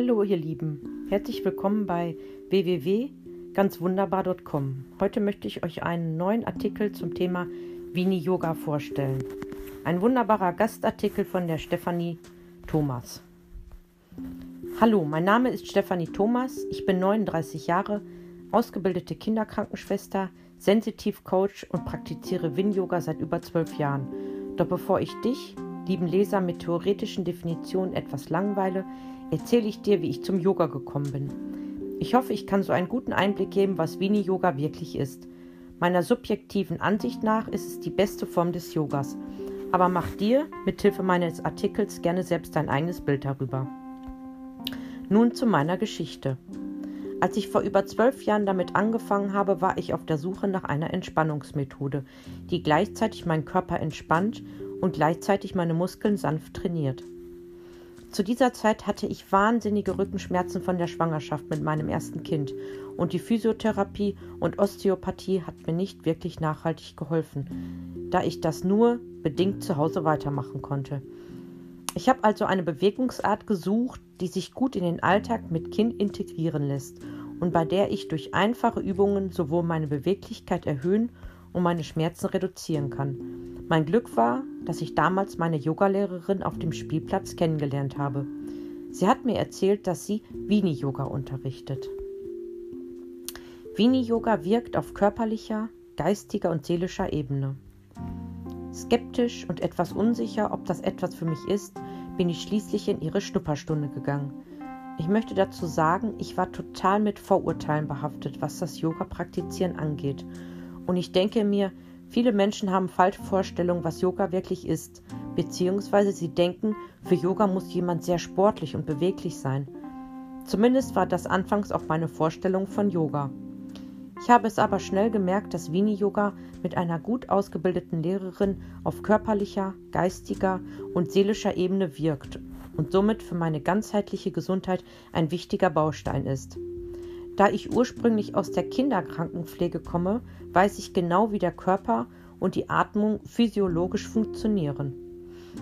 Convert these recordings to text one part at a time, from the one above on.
Hallo ihr Lieben, herzlich willkommen bei www.ganzwunderbar.com. Heute möchte ich euch einen neuen Artikel zum Thema Vini Yoga vorstellen. Ein wunderbarer Gastartikel von der Stefanie Thomas. Hallo, mein Name ist Stefanie Thomas, ich bin 39 Jahre, ausgebildete Kinderkrankenschwester, Sensitiv-Coach und praktiziere Win-Yoga seit über zwölf Jahren. Doch bevor ich dich, lieben Leser, mit theoretischen Definitionen etwas langweile, erzähle ich dir, wie ich zum Yoga gekommen bin. Ich hoffe, ich kann so einen guten Einblick geben, was Vini Yoga wirklich ist. Meiner subjektiven Ansicht nach ist es die beste Form des Yogas. Aber mach dir mithilfe meines Artikels gerne selbst dein eigenes Bild darüber. Nun zu meiner Geschichte. Als ich vor über zwölf Jahren damit angefangen habe, war ich auf der Suche nach einer Entspannungsmethode, die gleichzeitig meinen Körper entspannt und gleichzeitig meine Muskeln sanft trainiert. Zu dieser Zeit hatte ich wahnsinnige Rückenschmerzen von der Schwangerschaft mit meinem ersten Kind und die Physiotherapie und Osteopathie hat mir nicht wirklich nachhaltig geholfen, da ich das nur bedingt zu Hause weitermachen konnte. Ich habe also eine Bewegungsart gesucht, die sich gut in den Alltag mit Kind integrieren lässt und bei der ich durch einfache Übungen sowohl meine Beweglichkeit erhöhen und meine Schmerzen reduzieren kann. Mein Glück war, dass ich damals meine Yogalehrerin auf dem Spielplatz kennengelernt habe. Sie hat mir erzählt, dass sie Vini-Yoga unterrichtet. Vini-Yoga wirkt auf körperlicher, geistiger und seelischer Ebene. Skeptisch und etwas unsicher, ob das etwas für mich ist, bin ich schließlich in ihre Schnupperstunde gegangen. Ich möchte dazu sagen, ich war total mit Vorurteilen behaftet, was das Yoga-Praktizieren angeht. Und ich denke mir, viele Menschen haben falsche Vorstellungen, was Yoga wirklich ist, beziehungsweise sie denken, für Yoga muss jemand sehr sportlich und beweglich sein. Zumindest war das anfangs auch meine Vorstellung von Yoga. Ich habe es aber schnell gemerkt, dass Vini Yoga mit einer gut ausgebildeten Lehrerin auf körperlicher, geistiger und seelischer Ebene wirkt und somit für meine ganzheitliche Gesundheit ein wichtiger Baustein ist. Da ich ursprünglich aus der Kinderkrankenpflege komme, weiß ich genau, wie der Körper und die Atmung physiologisch funktionieren.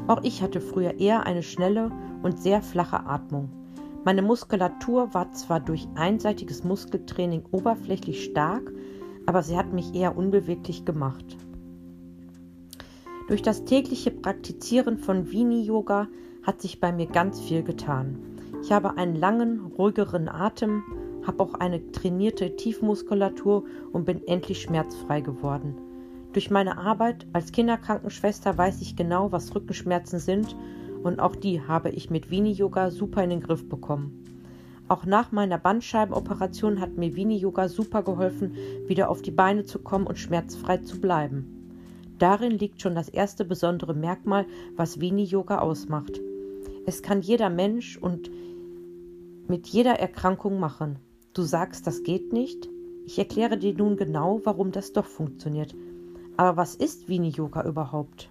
Auch ich hatte früher eher eine schnelle und sehr flache Atmung. Meine Muskulatur war zwar durch einseitiges Muskeltraining oberflächlich stark, aber sie hat mich eher unbeweglich gemacht. Durch das tägliche Praktizieren von Vini-Yoga hat sich bei mir ganz viel getan. Ich habe einen langen, ruhigeren Atem, habe auch eine trainierte Tiefmuskulatur und bin endlich schmerzfrei geworden. Durch meine Arbeit als Kinderkrankenschwester weiß ich genau, was Rückenschmerzen sind und auch die habe ich mit Vini Yoga super in den Griff bekommen. Auch nach meiner Bandscheibenoperation hat mir Vini Yoga super geholfen, wieder auf die Beine zu kommen und schmerzfrei zu bleiben. Darin liegt schon das erste besondere Merkmal, was Vini Yoga ausmacht. Es kann jeder Mensch und mit jeder Erkrankung machen. Du sagst, das geht nicht? Ich erkläre dir nun genau, warum das doch funktioniert. Aber was ist Vini Yoga überhaupt?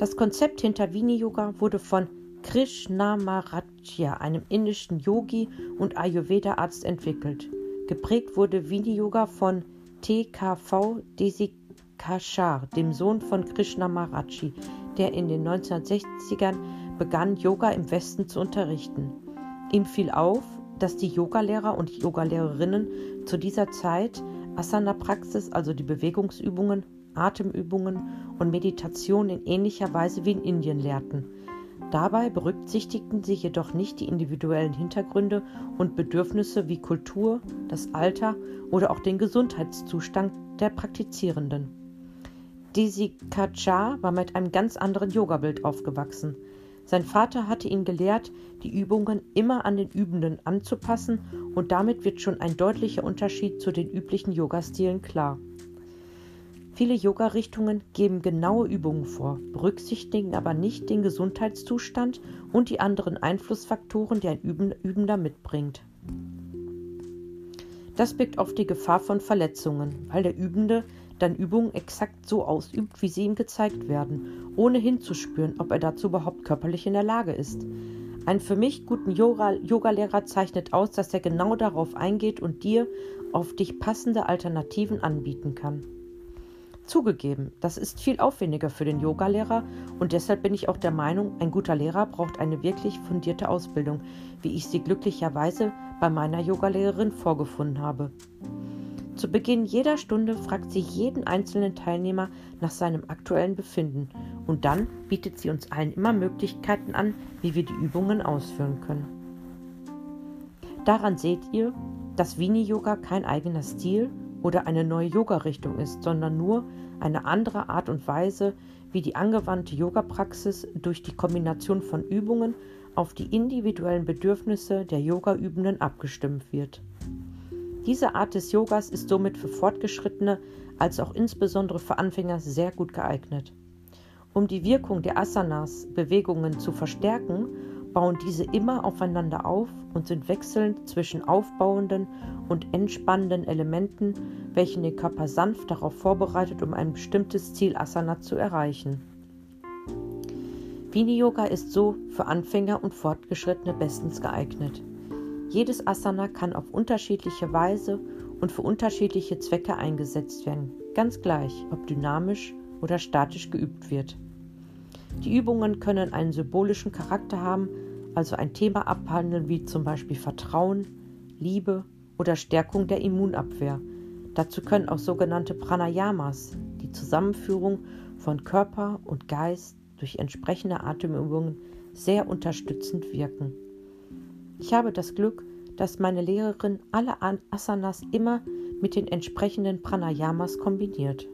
Das Konzept hinter Vini Yoga wurde von Krishnamacharya, einem indischen Yogi und Ayurveda-Arzt, entwickelt. Geprägt wurde Vini Yoga von TKV Desikachar, dem Sohn von Krishna Maharaji, der in den 1960ern begann, Yoga im Westen zu unterrichten. Ihm fiel auf, dass die Yogalehrer und Yogalehrerinnen zu dieser Zeit Asana-Praxis, also die Bewegungsübungen, Atemübungen und Meditation in ähnlicher Weise wie in Indien lehrten. Dabei berücksichtigten sie jedoch nicht die individuellen Hintergründe und Bedürfnisse wie Kultur, das Alter oder auch den Gesundheitszustand der Praktizierenden. Desikachar war mit einem ganz anderen Yogabild aufgewachsen. Sein Vater hatte ihn gelehrt, die Übungen immer an den Übenden anzupassen und damit wird schon ein deutlicher Unterschied zu den üblichen Yogastilen klar. Viele Yoga-Richtungen geben genaue Übungen vor, berücksichtigen aber nicht den Gesundheitszustand und die anderen Einflussfaktoren, die ein Übender mitbringt. Das birgt oft die Gefahr von Verletzungen, weil der Übende dann Übungen exakt so ausübt, wie sie ihm gezeigt werden, ohne hinzuspüren, ob er dazu überhaupt körperlich in der Lage ist. Ein für mich guten Yoga-Lehrer zeichnet aus, dass er genau darauf eingeht und dir auf dich passende Alternativen anbieten kann. Zugegeben, das ist viel aufwendiger für den Yogalehrer und deshalb bin ich auch der Meinung, ein guter Lehrer braucht eine wirklich fundierte Ausbildung, wie ich sie glücklicherweise bei meiner Yogalehrerin vorgefunden habe. Zu Beginn jeder Stunde fragt sie jeden einzelnen Teilnehmer nach seinem aktuellen Befinden und dann bietet sie uns allen immer Möglichkeiten an, wie wir die Übungen ausführen können. Daran seht ihr, dass Vini Yoga kein eigener Stil oder eine neue Yoga-Richtung ist, sondern nur eine andere Art und Weise, wie die angewandte Yoga-Praxis durch die Kombination von Übungen auf die individuellen Bedürfnisse der Yoga-Übenden abgestimmt wird. Diese Art des Yogas ist somit für Fortgeschrittene als auch insbesondere für Anfänger sehr gut geeignet. Um die Wirkung der Asanas Bewegungen zu verstärken, bauen diese immer aufeinander auf und sind wechselnd zwischen aufbauenden und entspannenden Elementen, welche den Körper sanft darauf vorbereitet, um ein bestimmtes Ziel Asana zu erreichen. Vini Yoga ist so für Anfänger und Fortgeschrittene bestens geeignet. Jedes Asana kann auf unterschiedliche Weise und für unterschiedliche Zwecke eingesetzt werden, ganz gleich, ob dynamisch oder statisch geübt wird. Die Übungen können einen symbolischen Charakter haben, also ein Thema abhandeln wie zum Beispiel Vertrauen, Liebe oder Stärkung der Immunabwehr. Dazu können auch sogenannte Pranayamas, die Zusammenführung von Körper und Geist durch entsprechende Atemübungen, sehr unterstützend wirken. Ich habe das Glück, dass meine Lehrerin alle Asanas immer mit den entsprechenden Pranayamas kombiniert.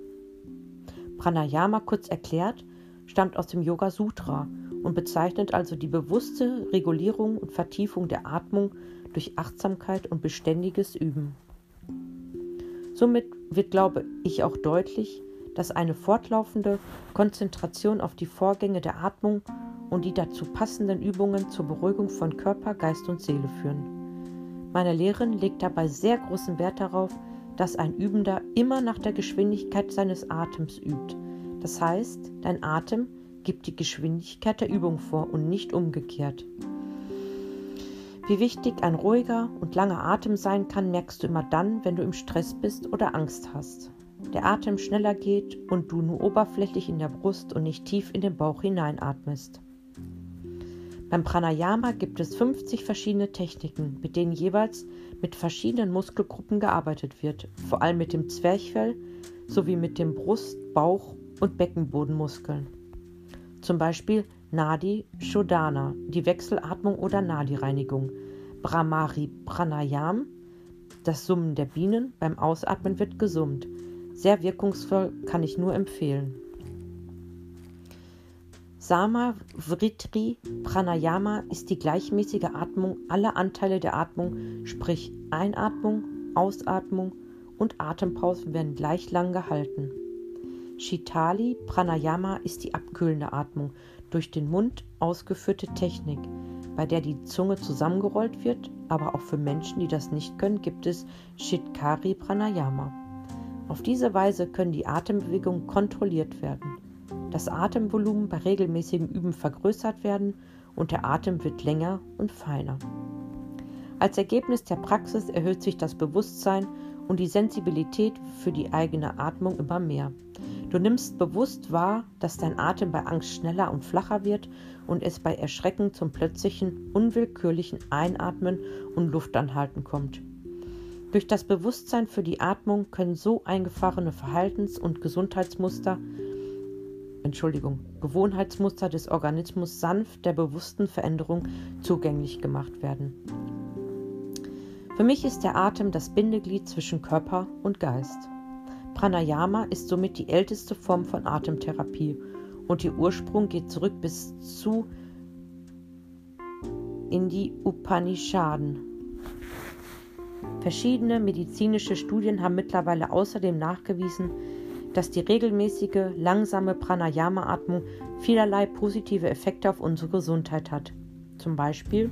Pranayama, kurz erklärt, stammt aus dem Yoga Sutra und bezeichnet also die bewusste Regulierung und Vertiefung der Atmung durch Achtsamkeit und beständiges Üben. Somit wird, glaube ich, auch deutlich, dass eine fortlaufende Konzentration auf die Vorgänge der Atmung und die dazu passenden Übungen zur Beruhigung von Körper, Geist und Seele führen. Meine Lehrerin legt dabei sehr großen Wert darauf, dass ein Übender immer nach der Geschwindigkeit seines Atems übt. Das heißt, dein Atem gibt die Geschwindigkeit der Übung vor und nicht umgekehrt. Wie wichtig ein ruhiger und langer Atem sein kann, merkst du immer dann, wenn du im Stress bist oder Angst hast. Der Atem schneller geht und du nur oberflächlich in der Brust und nicht tief in den Bauch hineinatmest. Beim Pranayama gibt es 50 verschiedene Techniken, mit denen jeweils mit verschiedenen Muskelgruppen gearbeitet wird, vor allem mit dem Zwerchfell sowie mit den Brust-, Bauch- und Beckenbodenmuskeln zum Beispiel Nadi Shodhana, die Wechselatmung oder Nadi-Reinigung, Brahmari Pranayam, das Summen der Bienen, beim Ausatmen wird gesummt. Sehr wirkungsvoll, kann ich nur empfehlen. Sama Vritri Pranayama ist die gleichmäßige Atmung aller Anteile der Atmung, sprich Einatmung, Ausatmung und Atempausen werden gleich lang gehalten. Shitali Pranayama ist die abkühlende Atmung, durch den Mund ausgeführte Technik, bei der die Zunge zusammengerollt wird, aber auch für Menschen, die das nicht können, gibt es Shitkari Pranayama. Auf diese Weise können die Atembewegungen kontrolliert werden. Das Atemvolumen bei regelmäßigem Üben vergrößert werden und der Atem wird länger und feiner. Als Ergebnis der Praxis erhöht sich das Bewusstsein und die Sensibilität für die eigene Atmung immer mehr. Du nimmst bewusst wahr, dass dein Atem bei Angst schneller und flacher wird und es bei Erschrecken zum plötzlichen, unwillkürlichen Einatmen und Luftanhalten kommt. Durch das Bewusstsein für die Atmung können so eingefahrene Verhaltens- und Gesundheitsmuster, Entschuldigung, Gewohnheitsmuster des Organismus sanft der bewussten Veränderung zugänglich gemacht werden. Für mich ist der Atem das Bindeglied zwischen Körper und Geist. Pranayama ist somit die älteste Form von Atemtherapie und ihr Ursprung geht zurück bis zu in die Upanishaden. Verschiedene medizinische Studien haben mittlerweile außerdem nachgewiesen, dass die regelmäßige, langsame Pranayama-Atmung vielerlei positive Effekte auf unsere Gesundheit hat. Zum Beispiel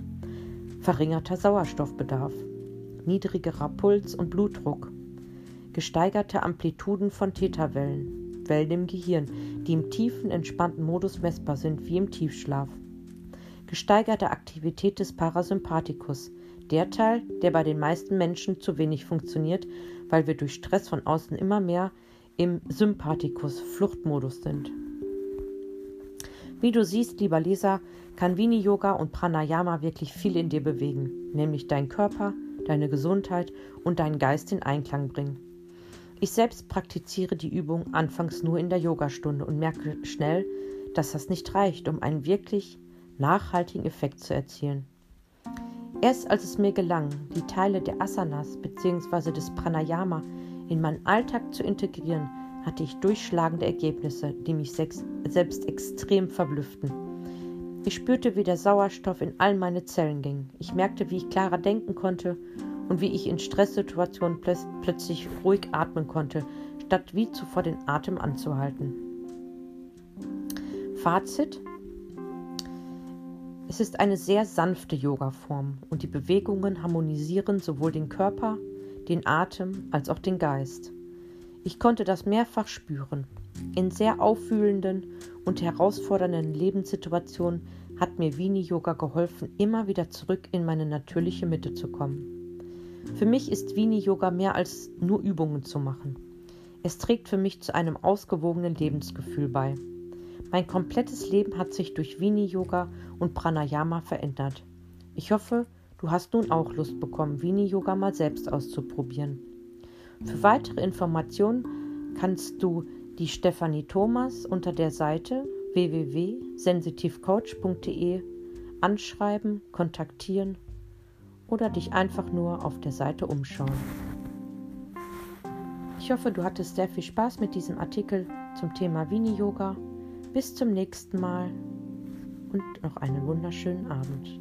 verringerter Sauerstoffbedarf, niedrigerer Puls und Blutdruck, gesteigerte Amplituden von Theta-Wellen, Wellen im Gehirn, die im tiefen, entspannten Modus messbar sind, wie im Tiefschlaf. Gesteigerte Aktivität des Parasympathikus, der Teil, der bei den meisten Menschen zu wenig funktioniert, weil wir durch Stress von außen immer mehr im Sympathikus-Fluchtmodus sind. Wie du siehst, lieber Leser, kann Vini-Yoga und Pranayama wirklich viel in dir bewegen, nämlich deinen Körper, deine Gesundheit und deinen Geist in Einklang bringen. Ich selbst praktiziere die Übung anfangs nur in der Yogastunde und merke schnell, dass das nicht reicht, um einen wirklich nachhaltigen Effekt zu erzielen. Erst als es mir gelang, die Teile der Asanas bzw. des Pranayama in meinen Alltag zu integrieren, hatte ich durchschlagende Ergebnisse, die mich selbst extrem verblüfften. Ich spürte, wie der Sauerstoff in all meine Zellen ging. Ich merkte, wie ich klarer denken konnte und wie ich in Stresssituationen plöt plötzlich ruhig atmen konnte, statt wie zuvor den Atem anzuhalten. Fazit: Es ist eine sehr sanfte Yoga-Form und die Bewegungen harmonisieren sowohl den Körper, den Atem als auch den Geist. Ich konnte das mehrfach spüren. In sehr aufwühlenden und herausfordernden Lebenssituationen hat mir Vini Yoga geholfen, immer wieder zurück in meine natürliche Mitte zu kommen. Für mich ist Vini Yoga mehr als nur Übungen zu machen. Es trägt für mich zu einem ausgewogenen Lebensgefühl bei. Mein komplettes Leben hat sich durch Vini Yoga und Pranayama verändert. Ich hoffe, du hast nun auch Lust bekommen, Vini Yoga mal selbst auszuprobieren. Für weitere Informationen kannst du die Stefanie Thomas unter der Seite www.sensitivcoach.de anschreiben, kontaktieren oder dich einfach nur auf der Seite umschauen. Ich hoffe, du hattest sehr viel Spaß mit diesem Artikel zum Thema Vini Yoga. Bis zum nächsten Mal und noch einen wunderschönen Abend.